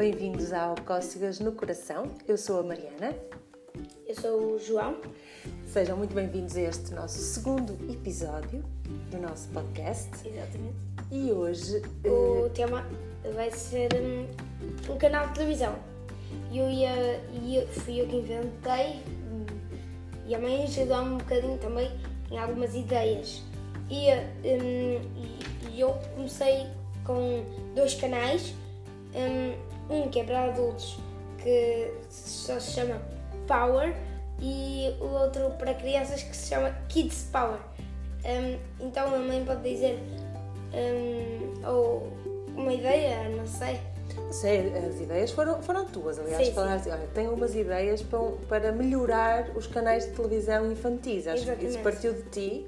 bem-vindos ao Cócegas no Coração. Eu sou a Mariana. Eu sou o João. Sejam muito bem-vindos a este nosso segundo episódio do nosso podcast. Exatamente. E hoje. O eh, tema vai ser hum, um, canal de televisão. E eu ia, ia, fui eu que inventei hum, e a mãe ajudou-me um bocadinho também em algumas ideias. E, hum, e, eu comecei com dois canais, hum, um que é para adultos que só se chama Power e o outro para crianças que se chama Kids Power. Hum, então a mãe pode dizer hum, ou uma ideia, não sei. sei, as ideias foram, foram tuas, aliás. Sim, falaste, olha, tenho umas ideias para, para melhorar os canais de televisão infantis. Acho que isso Exatamente. partiu de ti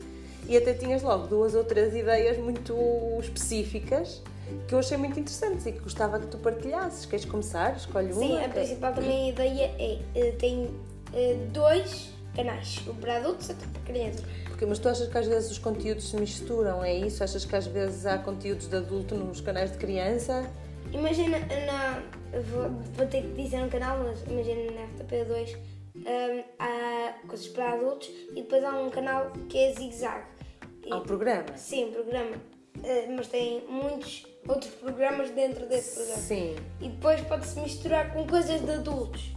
e até tinhas logo duas ou três ideias muito específicas que eu achei muito interessantes e que gostava que tu partilhasses. Queres começar? Escolhe Sim, uma. a principal também ideia é eh, tem eh, dois canais, um para adultos e outro para crianças. Porque, mas tu achas que às vezes os conteúdos se misturam, é isso? Achas que às vezes há conteúdos de adulto nos canais de criança? Imagina na. Vou, vou ter que dizer um canal, mas imagina na RTP2 hum, há coisas para adultos e depois há um canal que é zig-zag. Há um programa? Sim, programa. Eh, mas tem muitos outros programas dentro desse programa. Sim. E depois pode-se misturar com coisas de adultos.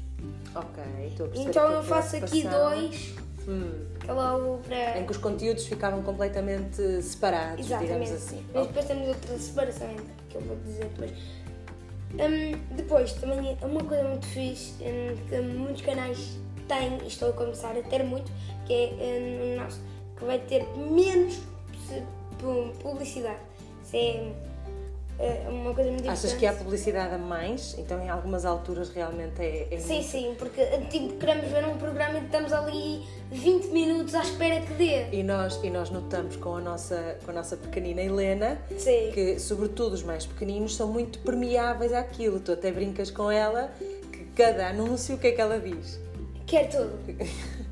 Ok, estou a perceber Então eu faço aqui dois, Hum, que é logo para. em que os conteúdos ficavam completamente separados, digamos Exatamente. assim. Mas depois temos outra separação que eu vou dizer depois. Hum, depois, também é uma coisa muito fixe hum, que muitos canais têm, e estou a começar a ter muito, que é o nosso, que vai ter menos pu- pu- publicidade. Isso é, é uma coisa muito Achas que há publicidade a mais? Então em algumas alturas realmente é, é Sim, muito- sim, porque tipo, queremos ver um programa e estamos ali 20 minutos à espera que dê. E nós, e nós notamos com a, nossa, com a nossa pequenina Helena Sim. que, sobretudo os mais pequeninos, são muito permeáveis àquilo. Tu até brincas com ela que cada anúncio, o que é que ela diz? Quer tudo.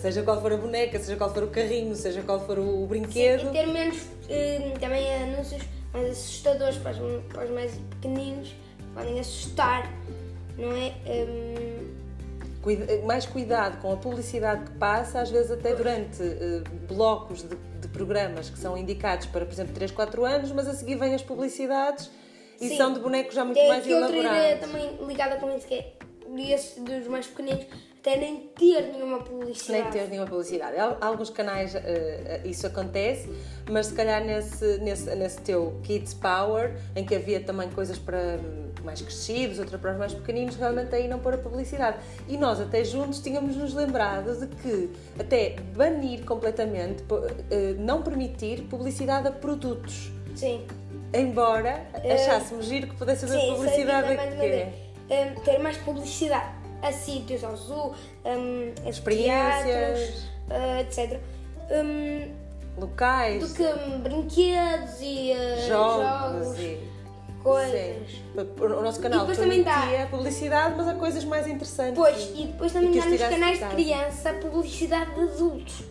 Seja qual for a boneca, seja qual for o carrinho, seja qual for o brinquedo. E ter menos eh, também anúncios mais assustadores para os, para os mais pequeninos, podem assustar, não é? Hum, Cuida- mais cuidado com a publicidade que passa, às vezes até durante eh, blocos de, de programas que são indicados para, por exemplo, 3, 4 anos, mas a seguir vêm as publicidades e Sim. são de bonecos já muito tem mais aqui outra ideia elaborados. também ligada com isso, que é esses dos mais pequeninos até nem ter nenhuma publicidade. Nem ter nenhuma publicidade. Alguns canais eh, isso acontece, mas se calhar nesse, nesse, nesse teu Kids Power, em que havia também coisas para mais crescidos, outra para os mais pequeninos, realmente aí não pôr a publicidade. E nós até juntos tínhamos nos lembrado de que até banir completamente, eh, não permitir publicidade a produtos. Sim. Embora achássemos giro que pudesse haver publicidade isso é Hum, ter mais publicidade a sítios, ao zoo, a Experiências. teatros, eh, etc. Hum, Locais, do que hum, brinquedos e eh, jogos, jogos, e coisas. Sim. O nosso canal E depois também dá- publicidade, mas há coisas mais interessantes. Pois, e depois também dá nos canais de criança publicidade de adultos,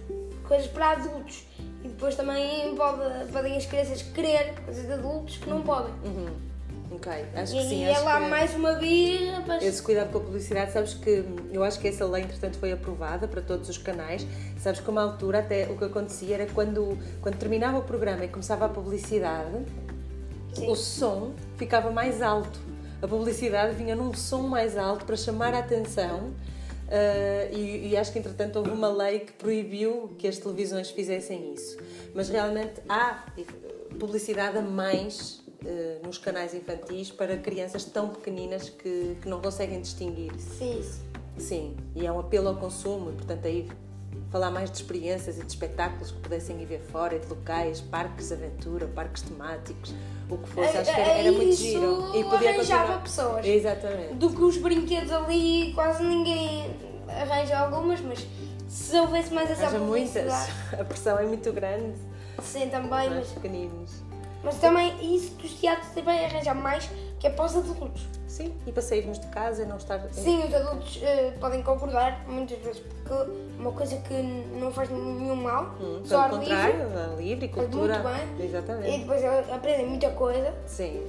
coisas para adultos. E depois também pode, podem as crianças querer coisas de adultos que não podem. Uhum. Ok, acho E que sim. é acho lá que mais uma birra, mas Esse cuidado com a publicidade, sabes que eu acho que essa lei, entretanto, foi aprovada para todos os canais. Sabes que uma altura, até o que acontecia era quando, quando terminava o programa e começava a publicidade, Sim. o som ficava mais alto. A publicidade vinha num som mais alto para chamar a atenção. ah, e, e acho que entretanto houve uma lei que proibiu que as televisões fizessem isso. Mas realmente há publicidade a mais eh, nos canais infantis para crianças tão pequeninas que, que não conseguem distinguir. sim. Sim, e é um apelo ao consumo, e portanto aí falar mais de experiências e de espetáculos que pudessem ir ver fora, e de locais, parques de aventura, parques temáticos, o que fosse, acho que era, era muito Isso giro. arranjava pessoas. Exatamente. Do que os brinquedos ali, quase ninguém arranja algumas, mas se houvesse mais essa Haja muitas, a pressão é muito grande Sim, também, para mas, os pequeninos. Mas também isso dos teatros também arranjar mais, que é para os adultos. Sim, e para sairmos de casa e não estar. Sim, os adultos eh, podem concordar muitas vezes, porque uma coisa que não faz nenhum mal, Hum, só ar contrário, livre, a livre, faz cultura. muito bem, e Exatamente. depois eles aprendem muita coisa, Sim.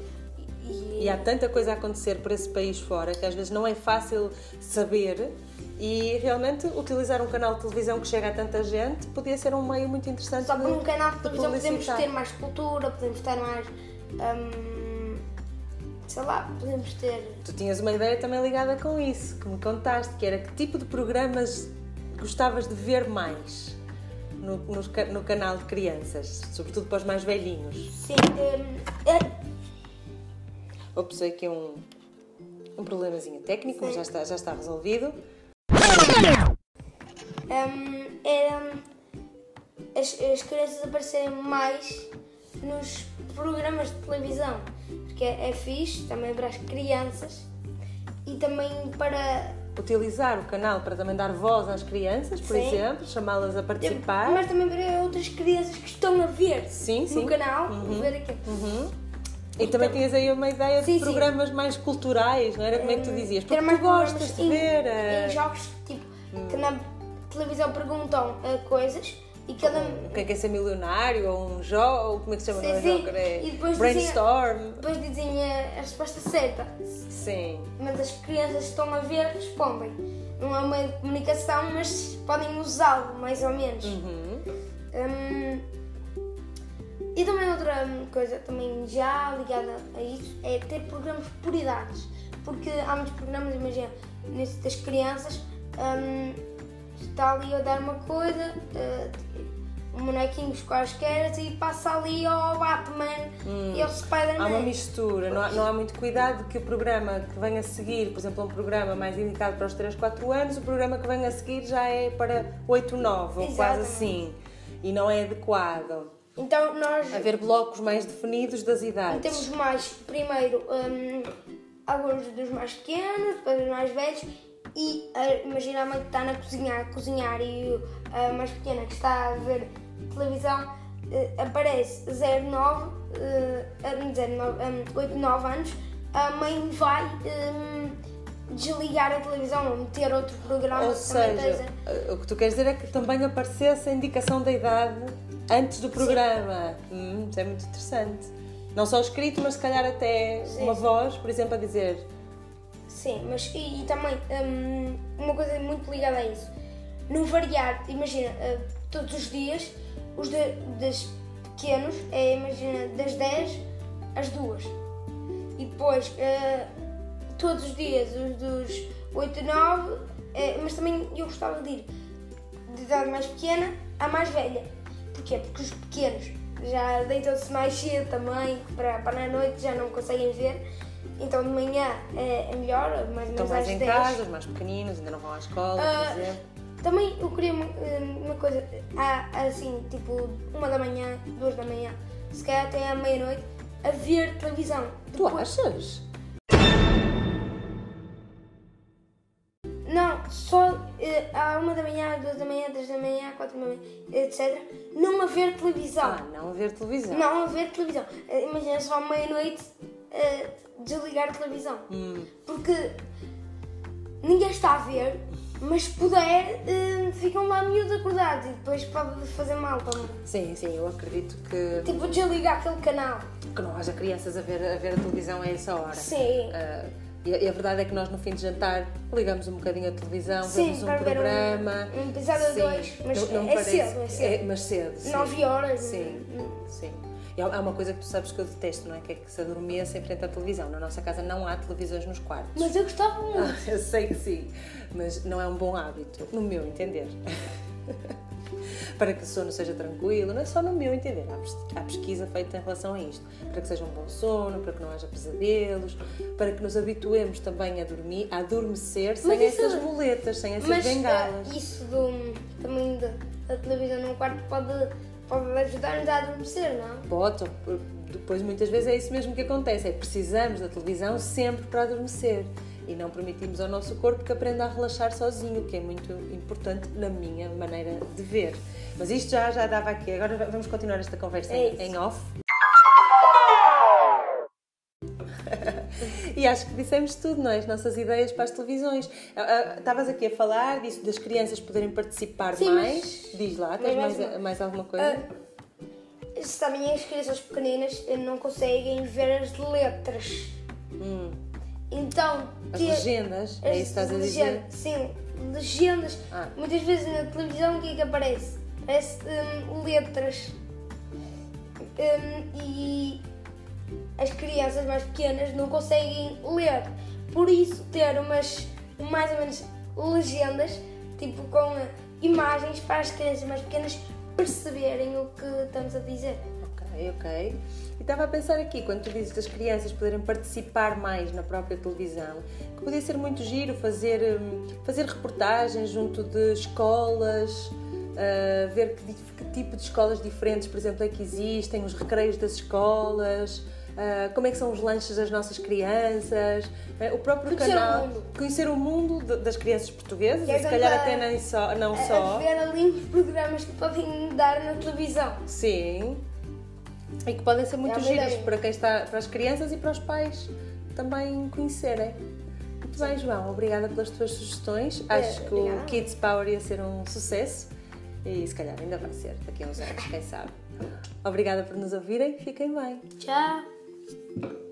E, há tanta coisa a acontecer por esse país fora que às vezes não é fácil saber e realmente utilizar um canal de televisão que chega a tanta gente podia ser um meio muito interessante. Só por de- um canal de de televisão podemos ter mais cultura, podemos ter mais. hum, sei lá, podemos ter. Tu tinhas uma ideia também ligada com isso, que me contaste, que era que tipo de programas gostavas de ver mais no, ca- no canal de crianças, sobretudo para os mais velhinhos. Sim, hum, é- Ops, aqui um, um problemazinho técnico, mas já está, já está resolvido. hum, era as, as crianças aparecerem mais nos programas de televisão. Porque é, é fixe também para as crianças e também para. Utilizar o canal para também dar voz às crianças, por Sim. exemplo, chamá-las a participar. Mas também para outras crianças que estão a ver Sim, no sim. canal, Uhum. ver aquilo. Uhum. E também tinhas aí uma ideia Sim, de sim. programas mais culturais, não era? Como é que tu dizias? Ter Porque tu gostas de em- ver. eh, Em jogos tipo, que na televisão perguntam eh, coisas e cada. Quem quer ser milionário ou um jogo, como é que se chama? Sim, é sim. jogo? É E depois brainstorm. Depois dizem a, a resposta certa. Sim. Mas as crianças que estão a ver respondem. Não é uma comunicação, mas podem usá-lo, mais ou menos. Uhum. Hum, e também outra coisa, também já ligada a isso, é ter programas por idades. Porque há muitos programas, imagina, nesse das crianças, hum, está ali a dar uma coisa, eh, um bonequinhos quaisquer, e passa ali ao Batman e ao Há uma Spider-Man. mistura, não há, não há muito cuidado que o programa que vem a seguir, por exemplo, um programa mais indicado para os 3, 4 anos, o programa que vem a seguir já é para 8, 9 ou quase Exatamente. assim. E não é adequado. Então nós Haver blocos mais definidos das idades. temos mais, primeiro, hum, alguns dos mais pequenos, depois dos mais velhos, e ah, imagina a mãe que está na cozinha a cozinhar e a mais pequena que está a ver televisão, eh, aparece 09, eh, ah, 09, hum, 8, 9 anos, a mãe vai hum, desligar a televisão ou meter outro programa Ou seja, esteja- o que tu queres dizer é que também aparecesse a indicação da idade antes do programa. Hum, isso é muito interessante. Não só escrito, mas se calhar até Sim, uma sim. voz, por exemplo, a dizer Sim, mas e, e também hum, uma coisa muito ligada a isso. Não variar, imagina, uh, todos os dias, os de, das pequenos é, imagina, das 10 às 2. E depois, uh, todos os dias, os dos 8 e 9, eh, mas também eu gostava de ir de idade mais pequena à mais velha. Porquê? Porque os pequenos já deitam-se mais cedo também, para, para na noite já não conseguem ver. Então de manhã é, é melhor, mais ou estão mais em 10. casa, os mais pequeninos, ainda não vão à escola, Ah, por exemplo. Também eu queria uma, uma coisa, há, assim, tipo, uma da manhã, duas da manhã, se calhar até à meia-noite, a ver televisão. Tu Depois- achas? Não, só eh, uma da manhã, duas da manhã, três da manhã, quatro da manhã, etc. Não haver televisão. Ah, não a ver televisão. Não haver televisão. Eh, Imagina só meia-noite eh, desligar a televisão. Hum. Porque ninguém está a ver, mas se puder, eh, ficam lá miúdos acordados e depois pode fazer mal também. Sim, sim, eu acredito que, Tipo, desligar aquele canal. que não haja crianças a ver, a ver a televisão a essa hora. Sim. Ah, e, a, verdade é que nós no fim de jantar ligamos um bocadinho a televisão, Sim, vemos um para ver um- programa. um episódio Sim. dois, mas Não- não é parece- cedo, é cedo. mas cedo. sim. Nove horas. Sim, Hum. sim. E há há uma coisa que tu sabes que eu detesto, não é? Que é que se adormeça em frente à televisão. Na nossa casa não há televisões nos quartos. Mas eu gostava muito. Eu sei que sim, mas não é um bom hábito, no meu entender. para que o sono seja tranquilo, não é só no meu entender. Há pes- Há pesquisa feita em relação a isto. Para que seja um bom sono, para que não haja pesadelos, para que nos habituemos também a dormir, a adormecer sem Mas isso- essas muletas, sem essas Mas bengalas. eh, isso do, também da, da televisão num quarto pode, pode ajudar-nos a adormecer, não? Pode, depois muitas vezes é isso mesmo que acontece, é precisamos da televisão sempre para adormecer e não permitimos ao nosso corpo que aprenda a relaxar sozinho, que é muito importante na minha maneira de ver. Mas isto já, já dava aqui, agora vamos continuar esta conversa É em, off. E acho que dissemos tudo, não é? As nossas ideias para as televisões. Ah, ah, Estavas aqui a falar disso das crianças poderem participar Sim, mais. mas- Diz lá, tens mais, mais- mais alguma coisa? Ah, também as crianças pequeninas não conseguem ver as letras. Hum. Então, As ter- legendas, é isso que estás a dizer? Sim, legendas. Ah. Muitas vezes na televisão o que é que aparece? Aparece hum, letras. Hum, e as crianças mais pequenas não conseguem ler. Por isso ter umas mais ou menos legendas, tipo com imagens para as crianças mais pequenas perceberem o que estamos a dizer. Ok. E estava a pensar aqui, quando tu dizes das crianças poderem participar mais na própria televisão, que podia ser muito giro fazer, hum, fazer reportagens junto de escolas, ah, ver que, que tipo de escolas diferentes, por exemplo, é que existem, os recreios das escolas, ah, como é que são os lanches das nossas crianças, eh, o próprio Conhecer o canal, mundo. conhecer o mundo de- das crianças portuguesas, e se calhar até nem só, não A- só. A ver ali programas que podem dar na televisão. Sim. E que podem ser muito É ideia. para quem está, para as crianças e para os pais também conhecerem. Muito bem, João, obrigada pelas tuas sugestões. Acho que o obrigada. Kids Power ia ser um sucesso e se calhar ainda vai ser daqui a uns anos, quem sabe. Obrigada por nos ouvirem, fiquem bem. Tchau!